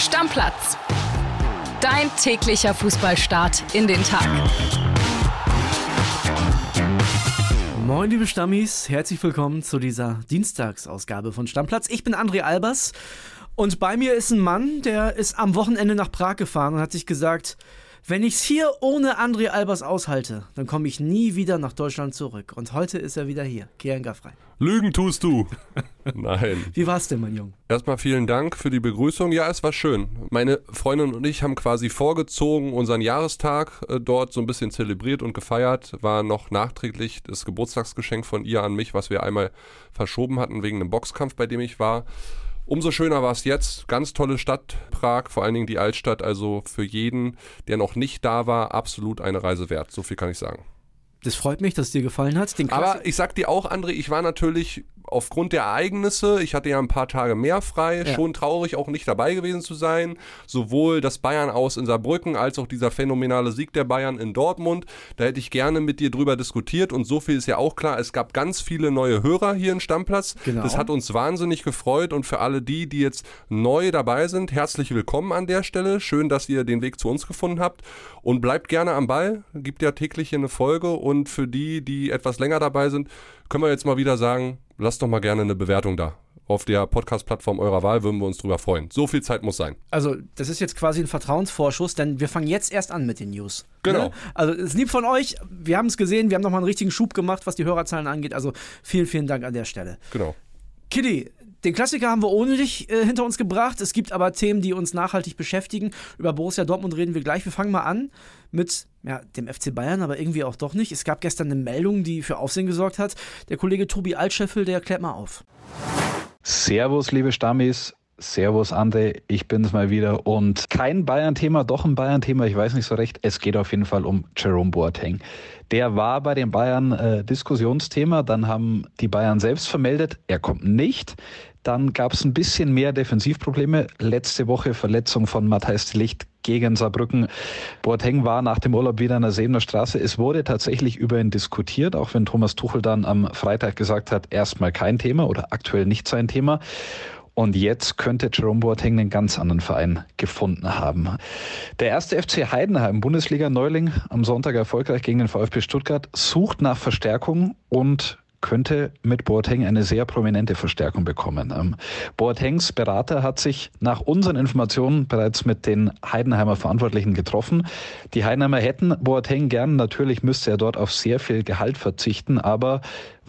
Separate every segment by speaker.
Speaker 1: Stammplatz. Dein täglicher Fußballstart in den Tag.
Speaker 2: Moin, liebe Stammis, herzlich willkommen zu dieser Dienstagsausgabe von Stammplatz. Ich bin André Albers und bei mir ist ein Mann, der ist am Wochenende nach Prag gefahren und hat sich gesagt, wenn ich es hier ohne André Albers aushalte, dann komme ich nie wieder nach Deutschland zurück. Und heute ist er wieder hier, Kian Gaffrey.
Speaker 3: Lügen tust du. Nein.
Speaker 2: Wie war's denn, mein Junge?
Speaker 3: Erstmal vielen Dank für die Begrüßung. Ja, es war schön. Meine Freundin und ich haben quasi vorgezogen unseren Jahrestag äh, dort so ein bisschen zelebriert und gefeiert. War noch nachträglich das Geburtstagsgeschenk von ihr an mich, was wir einmal verschoben hatten wegen einem Boxkampf, bei dem ich war. Umso schöner war es jetzt. Ganz tolle Stadt, Prag, vor allen Dingen die Altstadt. Also für jeden, der noch nicht da war, absolut eine Reise wert. So viel kann ich sagen.
Speaker 2: Das freut mich, dass es dir gefallen hat.
Speaker 3: Aber ich sag dir auch, André, ich war natürlich aufgrund der Ereignisse, ich hatte ja ein paar Tage mehr frei, ja. schon traurig, auch nicht dabei gewesen zu sein. Sowohl das Bayern aus in Saarbrücken als auch dieser phänomenale Sieg der Bayern in Dortmund. Da hätte ich gerne mit dir drüber diskutiert und so viel ist ja auch klar, es gab ganz viele neue Hörer hier im Stammplatz. Genau. Das hat uns wahnsinnig gefreut und für alle die, die jetzt neu dabei sind, herzlich willkommen an der Stelle. Schön, dass ihr den Weg zu uns gefunden habt und bleibt gerne am Ball. Gibt ja täglich hier eine Folge und für die, die etwas länger dabei sind, können wir jetzt mal wieder sagen, lasst doch mal gerne eine Bewertung da. Auf der Podcast-Plattform eurer Wahl würden wir uns drüber freuen. So viel Zeit muss sein.
Speaker 2: Also, das ist jetzt quasi ein Vertrauensvorschuss, denn wir fangen jetzt erst an mit den News.
Speaker 3: Genau. Ne?
Speaker 2: Also, es ist lieb von euch. Wir haben es gesehen. Wir haben nochmal einen richtigen Schub gemacht, was die Hörerzahlen angeht. Also, vielen, vielen Dank an der Stelle.
Speaker 3: Genau.
Speaker 2: Kitty, den Klassiker haben wir ohne dich äh, hinter uns gebracht. Es gibt aber Themen, die uns nachhaltig beschäftigen. Über Borussia Dortmund reden wir gleich. Wir fangen mal an mit ja, dem FC Bayern, aber irgendwie auch doch nicht. Es gab gestern eine Meldung, die für Aufsehen gesorgt hat. Der Kollege Tobi Altscheffel, der klärt mal auf.
Speaker 4: Servus, liebe Stammis. Servus, André. Ich bin's mal wieder. Und kein Bayern-Thema, doch ein Bayern-Thema. Ich weiß nicht so recht. Es geht auf jeden Fall um Jerome Boateng. Der war bei den Bayern äh, Diskussionsthema. Dann haben die Bayern selbst vermeldet, er kommt nicht. Dann gab es ein bisschen mehr Defensivprobleme. Letzte Woche Verletzung von Matthijs Licht gegen Saarbrücken. Boateng war nach dem Urlaub wieder an der Sebener Straße. Es wurde tatsächlich über ihn diskutiert, auch wenn Thomas Tuchel dann am Freitag gesagt hat, erstmal kein Thema oder aktuell nicht sein Thema. Und jetzt könnte Jerome Boateng einen ganz anderen Verein gefunden haben. Der erste FC Heidenheim, Bundesliga-Neuling, am Sonntag erfolgreich gegen den VfB Stuttgart, sucht nach Verstärkung und könnte mit Boateng eine sehr prominente Verstärkung bekommen. Ähm, Boatengs Berater hat sich nach unseren Informationen bereits mit den Heidenheimer Verantwortlichen getroffen. Die Heidenheimer hätten Boateng gern, natürlich müsste er dort auf sehr viel Gehalt verzichten, aber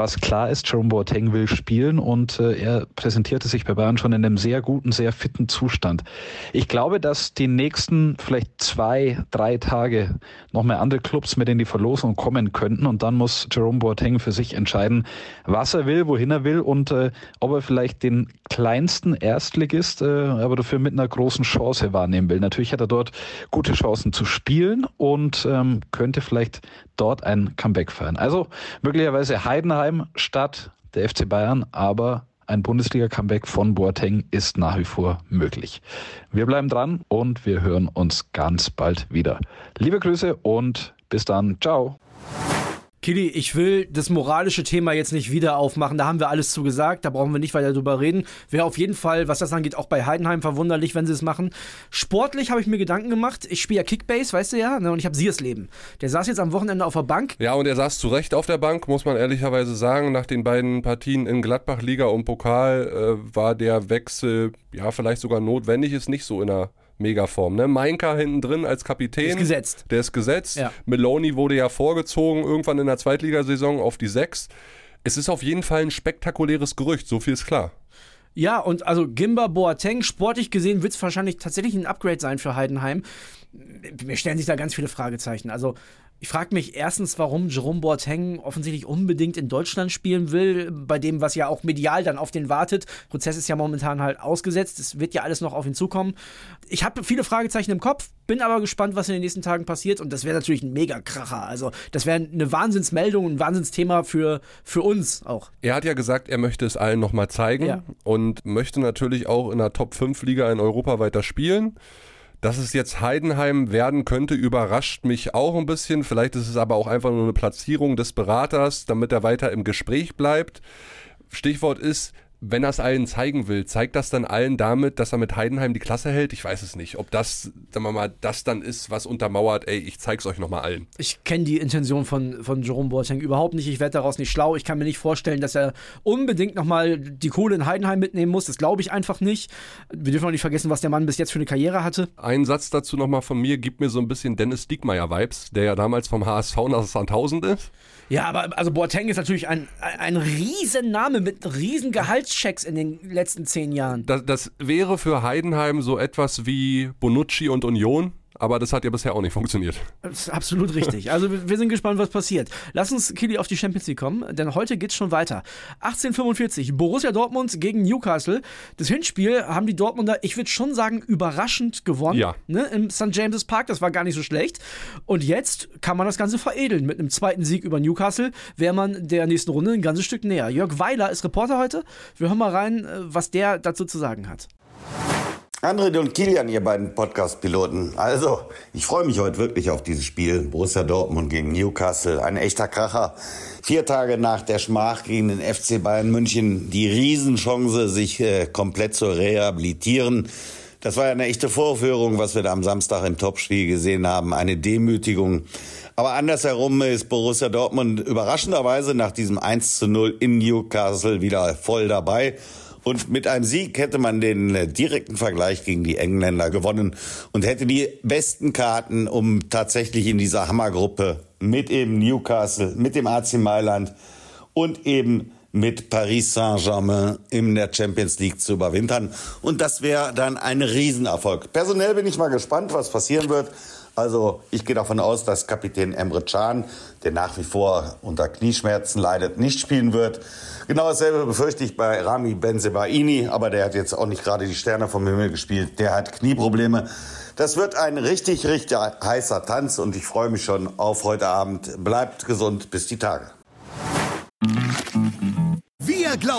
Speaker 4: was klar ist, Jerome Boateng will spielen und äh, er präsentierte sich bei Bayern schon in einem sehr guten, sehr fitten Zustand. Ich glaube, dass die nächsten vielleicht zwei, drei Tage noch mehr andere Clubs mit in die Verlosung kommen könnten und dann muss Jerome Boateng für sich entscheiden, was er will, wohin er will und äh, ob er vielleicht den kleinsten Erstligist, äh, aber dafür mit einer großen Chance wahrnehmen will. Natürlich hat er dort gute Chancen zu spielen und ähm, könnte vielleicht dort ein Comeback feiern. Also möglicherweise Heidenheim statt der FC Bayern, aber ein Bundesliga-Comeback von Boateng ist nach wie vor möglich. Wir bleiben dran und wir hören uns ganz bald wieder. Liebe Grüße und bis dann. Ciao.
Speaker 2: Kili, ich will das moralische Thema jetzt nicht wieder aufmachen. Da haben wir alles zu gesagt. Da brauchen wir nicht weiter drüber reden. Wäre auf jeden Fall, was das angeht, auch bei Heidenheim verwunderlich, wenn sie es machen. Sportlich habe ich mir Gedanken gemacht. Ich spiele ja Kickbase, weißt du ja, ne? und ich habe Siersleben. Der saß jetzt am Wochenende auf der Bank.
Speaker 3: Ja, und er saß zu Recht auf der Bank, muss man ehrlicherweise sagen. Nach den beiden Partien in Gladbach, Liga und Pokal äh, war der Wechsel ja vielleicht sogar notwendig, ist nicht so in der Megaform. Ne? Mainka hinten drin als Kapitän.
Speaker 2: Ist gesetzt.
Speaker 3: Der ist gesetzt. Ja. Meloni wurde ja vorgezogen irgendwann in der Zweitligasaison auf die Sechs. Es ist auf jeden Fall ein spektakuläres Gerücht, so viel ist klar.
Speaker 2: Ja, und also Gimba Boateng, sportlich gesehen wird es wahrscheinlich tatsächlich ein Upgrade sein für Heidenheim. Mir stellen sich da ganz viele Fragezeichen. Also ich frage mich erstens, warum Jerome Boateng offensichtlich unbedingt in Deutschland spielen will, bei dem, was ja auch medial dann auf den wartet. Der Prozess ist ja momentan halt ausgesetzt. Es wird ja alles noch auf ihn zukommen. Ich habe viele Fragezeichen im Kopf, bin aber gespannt, was in den nächsten Tagen passiert. Und das wäre natürlich ein Mega-Kracher. Also, das wäre eine Wahnsinnsmeldung, ein Wahnsinnsthema für, für uns auch.
Speaker 3: Er hat ja gesagt, er möchte es allen nochmal zeigen ja. und möchte natürlich auch in der Top-5-Liga in Europa weiter spielen. Dass es jetzt Heidenheim werden könnte, überrascht mich auch ein bisschen. Vielleicht ist es aber auch einfach nur eine Platzierung des Beraters, damit er weiter im Gespräch bleibt. Stichwort ist, wenn er es allen zeigen will, zeigt das dann allen damit, dass er mit Heidenheim die Klasse hält? Ich weiß es nicht. Ob das, sagen wir mal, das dann ist, was untermauert, ey, ich zeig's euch nochmal allen.
Speaker 2: Ich kenne die Intention von, von Jerome Boateng überhaupt nicht. Ich werde daraus nicht schlau. Ich kann mir nicht vorstellen, dass er unbedingt nochmal die Kohle in Heidenheim mitnehmen muss. Das glaube ich einfach nicht. Wir dürfen auch nicht vergessen, was der Mann bis jetzt für eine Karriere hatte.
Speaker 3: Ein Satz dazu nochmal von mir, gibt mir so ein bisschen Dennis Diekmeyer-Vibes, der ja damals vom HSV nach Sandhausen ist.
Speaker 2: Ja, aber also Boateng ist natürlich ein, ein Riesenname mit riesen Gehaltschecks in den letzten zehn Jahren.
Speaker 3: Das, das wäre für Heidenheim so etwas wie Bonucci und Union aber das hat ja bisher auch nicht funktioniert.
Speaker 2: Das ist absolut richtig. Also wir sind gespannt, was passiert. Lass uns, Kili, auf die Champions League kommen, denn heute geht's schon weiter. 1845, Borussia Dortmund gegen Newcastle. Das Hinspiel haben die Dortmunder, ich würde schon sagen, überraschend gewonnen.
Speaker 3: Ja.
Speaker 2: Ne, Im St. James's Park, das war gar nicht so schlecht. Und jetzt kann man das Ganze veredeln. Mit einem zweiten Sieg über Newcastle wäre man der nächsten Runde ein ganzes Stück näher. Jörg Weiler ist Reporter heute. Wir hören mal rein, äh, was der dazu zu sagen hat.
Speaker 5: André und Kilian, ihr beiden Podcast-Piloten. Also, ich freue mich heute wirklich auf dieses Spiel. Borussia Dortmund gegen Newcastle. Ein echter Kracher. Vier Tage nach der Schmach gegen den FC Bayern München. Die Riesenchance, sich äh, komplett zu rehabilitieren. Das war ja eine echte Vorführung, was wir da am Samstag im Topspiel gesehen haben. Eine Demütigung. Aber andersherum ist Borussia Dortmund überraschenderweise nach diesem 1 zu 0 in Newcastle wieder voll dabei. Und mit einem Sieg hätte man den äh, direkten Vergleich gegen die Engländer gewonnen und hätte die besten Karten, um tatsächlich in dieser Hammergruppe mit eben Newcastle, mit dem AC Mailand und eben mit Paris Saint-Germain in der Champions League zu überwintern. Und das wäre dann ein Riesenerfolg. Personell bin ich mal gespannt, was passieren wird. Also ich gehe davon aus, dass Kapitän Emre Can, der nach wie vor unter Knieschmerzen leidet, nicht spielen wird. Genau dasselbe befürchte ich bei Rami Benzebaini, aber der hat jetzt auch nicht gerade die Sterne vom Himmel gespielt. Der hat Knieprobleme. Das wird ein richtig, richtig heißer Tanz und ich freue mich schon auf heute Abend. Bleibt gesund bis die Tage.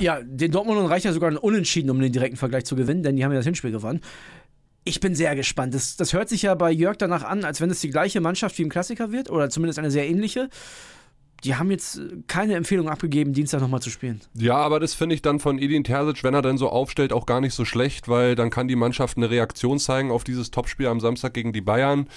Speaker 2: Ja, den Dortmund reicht ja sogar Unentschieden, um den direkten Vergleich zu gewinnen, denn die haben ja das Hinspiel gewonnen. Ich bin sehr gespannt. Das, das hört sich ja bei Jörg danach an, als wenn es die gleiche Mannschaft wie im Klassiker wird oder zumindest eine sehr ähnliche die haben jetzt keine Empfehlung abgegeben, Dienstag nochmal zu spielen.
Speaker 3: Ja, aber das finde ich dann von Edin Terzic, wenn er dann so aufstellt, auch gar nicht so schlecht, weil dann kann die Mannschaft eine Reaktion zeigen auf dieses Topspiel am Samstag gegen die Bayern.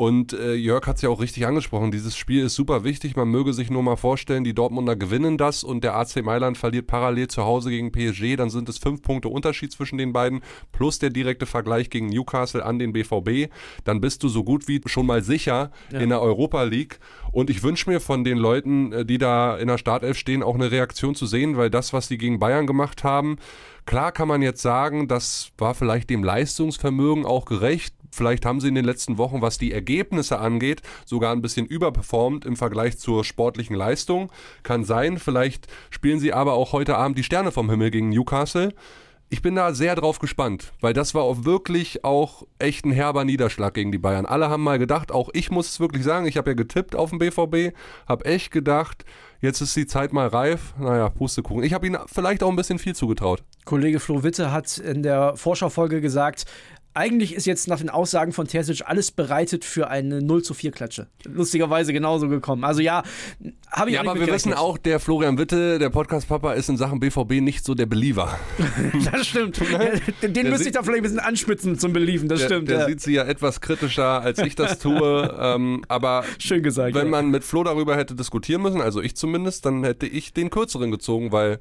Speaker 3: Und äh, Jörg hat es ja auch richtig angesprochen. Dieses Spiel ist super wichtig. Man möge sich nur mal vorstellen, die Dortmunder gewinnen das und der AC Mailand verliert parallel zu Hause gegen PSG. Dann sind es fünf Punkte Unterschied zwischen den beiden plus der direkte Vergleich gegen Newcastle an den BVB. Dann bist du so gut wie schon mal sicher ja. in der Europa League. Und ich wünsche mir von den Leuten, äh, die da in der Startelf stehen, auch eine Reaktion zu sehen, weil das, was die gegen Bayern gemacht haben, klar kann man jetzt sagen, das war vielleicht dem Leistungsvermögen auch gerecht Vielleicht haben sie in den letzten Wochen, was die Ergebnisse angeht, sogar ein bisschen überperformt im Vergleich zur sportlichen Leistung. Kann sein. Vielleicht spielen sie aber auch heute Abend die Sterne vom Himmel gegen Newcastle. Ich bin da sehr drauf gespannt, weil das war auch wirklich auch echt ein herber Niederschlag gegen die Bayern. Alle haben mal gedacht, auch ich muss es wirklich sagen, ich habe ja getippt auf den BVB, habe echt gedacht, jetzt ist die Zeit mal reif. Naja, Pustekuchen. Ich habe ihnen vielleicht auch ein bisschen viel zugetraut.
Speaker 2: Kollege Flo Witte hat in der Vorschaufolge gesagt, eigentlich ist jetzt nach den Aussagen von Terzic alles bereitet für eine 0 zu 4 Klatsche. Lustigerweise genauso gekommen. Also ja, habe ich
Speaker 3: Ja, aber wir wissen auch, der Florian Witte, der Podcast-Papa, ist in Sachen BVB nicht so der Believer.
Speaker 2: das stimmt. Den, den müsste ich da vielleicht ein bisschen anspitzen zum Believen, das
Speaker 3: der,
Speaker 2: stimmt.
Speaker 3: Der
Speaker 2: ja.
Speaker 3: sieht sie ja etwas kritischer, als ich das tue. ähm, aber
Speaker 2: Schön gesagt,
Speaker 3: wenn
Speaker 2: ja.
Speaker 3: man mit Flo darüber hätte diskutieren müssen, also ich zumindest, dann hätte ich den kürzeren gezogen, weil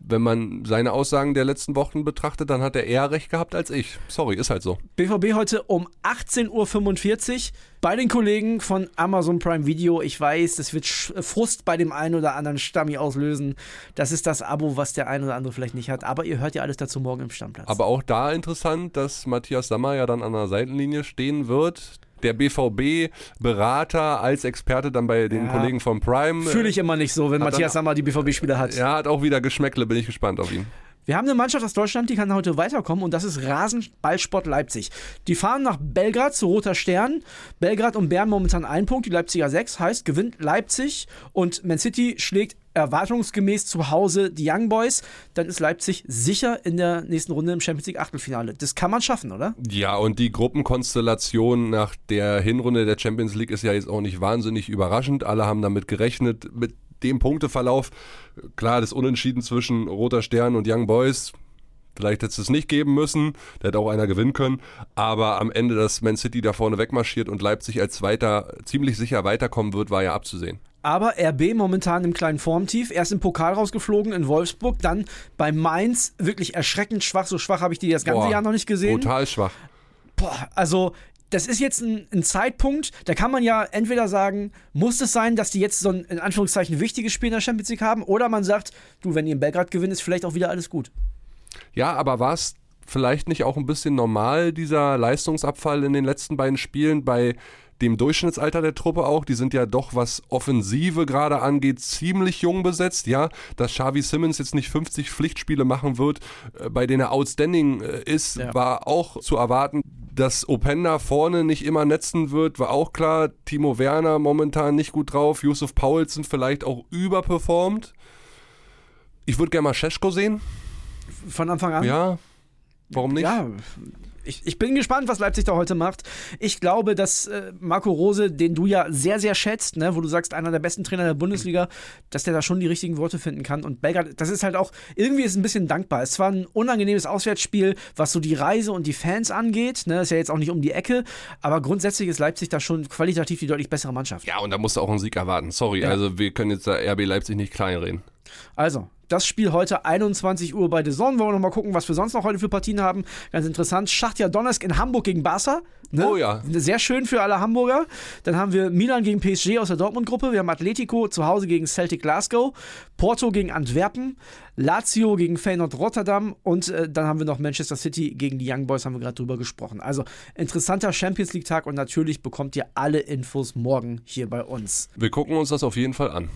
Speaker 3: wenn man seine Aussagen der letzten Wochen betrachtet, dann hat er eher recht gehabt als ich. Sorry, ist halt so.
Speaker 2: BVB heute um 18.45 Uhr bei den Kollegen von Amazon Prime Video. Ich weiß, das wird Frust bei dem einen oder anderen Stammi auslösen. Das ist das Abo, was der ein oder andere vielleicht nicht hat. Aber ihr hört ja alles dazu morgen im Stammplatz.
Speaker 3: Aber auch da interessant, dass Matthias Sammer ja dann an der Seitenlinie stehen wird der BVB-Berater als Experte dann bei den ja. Kollegen von Prime.
Speaker 2: Fühle ich immer nicht so, wenn Matthias Sammer die BVB-Spieler hat.
Speaker 3: Er hat auch wieder Geschmäckle, bin ich gespannt auf ihn.
Speaker 2: Wir haben eine Mannschaft aus Deutschland, die kann heute weiterkommen und das ist Rasenballsport Leipzig. Die fahren nach Belgrad zu Roter Stern. Belgrad und Bern momentan ein Punkt, die Leipziger sechs, heißt gewinnt Leipzig und Man City schlägt erwartungsgemäß zu Hause die Young Boys, dann ist Leipzig sicher in der nächsten Runde im Champions League Achtelfinale. Das kann man schaffen, oder?
Speaker 3: Ja, und die Gruppenkonstellation nach der Hinrunde der Champions League ist ja jetzt auch nicht wahnsinnig überraschend. Alle haben damit gerechnet, mit dem Punkteverlauf. Klar, das Unentschieden zwischen Roter Stern und Young Boys. Vielleicht hätte es es nicht geben müssen, da hätte auch einer gewinnen können. Aber am Ende, dass Man City da vorne wegmarschiert und Leipzig als Zweiter ziemlich sicher weiterkommen wird, war ja abzusehen.
Speaker 2: Aber RB momentan im kleinen Formtief. Erst im Pokal rausgeflogen in Wolfsburg, dann bei Mainz wirklich erschreckend schwach. So schwach habe ich die das ganze Boah, Jahr noch nicht gesehen.
Speaker 3: Total schwach.
Speaker 2: Boah, also das ist jetzt ein, ein, Zeitpunkt, da kann man ja entweder sagen, muss es sein, dass die jetzt so ein in Anführungszeichen wichtiges Spiel in der Champions League haben, oder man sagt, du, wenn ihr in Belgrad gewinnt, ist vielleicht auch wieder alles gut.
Speaker 3: Ja, aber war es vielleicht nicht auch ein bisschen normal, dieser Leistungsabfall in den letzten beiden Spielen bei dem Durchschnittsalter der Truppe auch. Die sind ja doch, was Offensive gerade angeht, ziemlich jung besetzt. Ja, dass Xavi Simmons jetzt nicht 50 Pflichtspiele machen wird, äh, bei denen er outstanding äh, ist, ja. war auch zu erwarten. Dass Openda vorne nicht immer netzen wird, war auch klar. Timo Werner momentan nicht gut drauf. Yusuf Paulsen vielleicht auch überperformt. Ich würde gerne mal Scheschko sehen.
Speaker 2: Von Anfang an?
Speaker 3: Ja. Warum nicht?
Speaker 2: Ja, ich, ich bin gespannt, was Leipzig da heute macht. Ich glaube, dass äh, Marco Rose, den du ja sehr, sehr schätzt, ne, wo du sagst, einer der besten Trainer der Bundesliga, dass der da schon die richtigen Worte finden kann. Und Belgrad, das ist halt auch, irgendwie ist ein bisschen dankbar. Es war ein unangenehmes Auswärtsspiel, was so die Reise und die Fans angeht. Ne, ist ja jetzt auch nicht um die Ecke, aber grundsätzlich ist Leipzig da schon qualitativ die deutlich bessere Mannschaft.
Speaker 3: Ja, und da musst du auch einen Sieg erwarten. Sorry, ja. also wir können jetzt da RB Leipzig nicht kleinreden.
Speaker 2: Also, das Spiel heute 21 Uhr bei The Zone. Wollen wir noch mal gucken, was wir sonst noch heute für Partien haben. Ganz interessant. Schachtja Donetsk in Hamburg gegen Barca.
Speaker 3: Ne? Oh ja.
Speaker 2: Sehr schön für alle Hamburger. Dann haben wir Milan gegen PSG aus der Dortmund-Gruppe. Wir haben Atletico zu Hause gegen Celtic Glasgow. Porto gegen Antwerpen. Lazio gegen Feyenoord Rotterdam. Und äh, dann haben wir noch Manchester City gegen die Young Boys, haben wir gerade drüber gesprochen. Also interessanter Champions League-Tag und natürlich bekommt ihr alle Infos morgen hier bei uns.
Speaker 3: Wir gucken uns das auf jeden Fall an.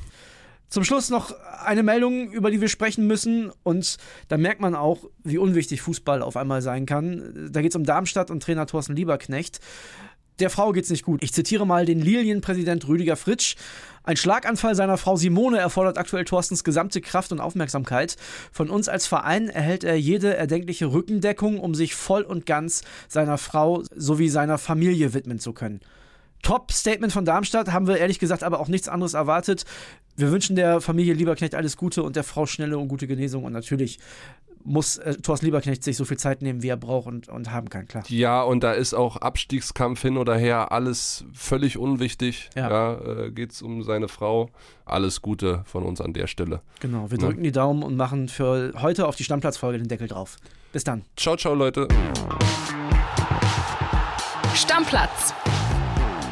Speaker 2: Zum Schluss noch eine Meldung, über die wir sprechen müssen. Und da merkt man auch, wie unwichtig Fußball auf einmal sein kann. Da geht es um Darmstadt und Trainer Thorsten Lieberknecht. Der Frau geht's nicht gut. Ich zitiere mal den Lilienpräsident Rüdiger Fritsch. Ein Schlaganfall seiner Frau Simone erfordert aktuell Thorstens gesamte Kraft und Aufmerksamkeit. Von uns als Verein erhält er jede erdenkliche Rückendeckung, um sich voll und ganz seiner Frau sowie seiner Familie widmen zu können. Top-Statement von Darmstadt, haben wir ehrlich gesagt aber auch nichts anderes erwartet. Wir wünschen der Familie Lieberknecht alles Gute und der Frau schnelle und gute Genesung und natürlich muss äh, Thorsten Lieberknecht sich so viel Zeit nehmen, wie er braucht und, und haben kann, klar.
Speaker 3: Ja, und da ist auch Abstiegskampf hin oder her, alles völlig unwichtig. Ja, ja äh, geht es um seine Frau. Alles Gute von uns an der Stelle.
Speaker 2: Genau, wir drücken ja. die Daumen und machen für heute auf die Stammplatzfolge den Deckel drauf. Bis dann.
Speaker 3: Ciao, ciao, Leute.
Speaker 1: Stammplatz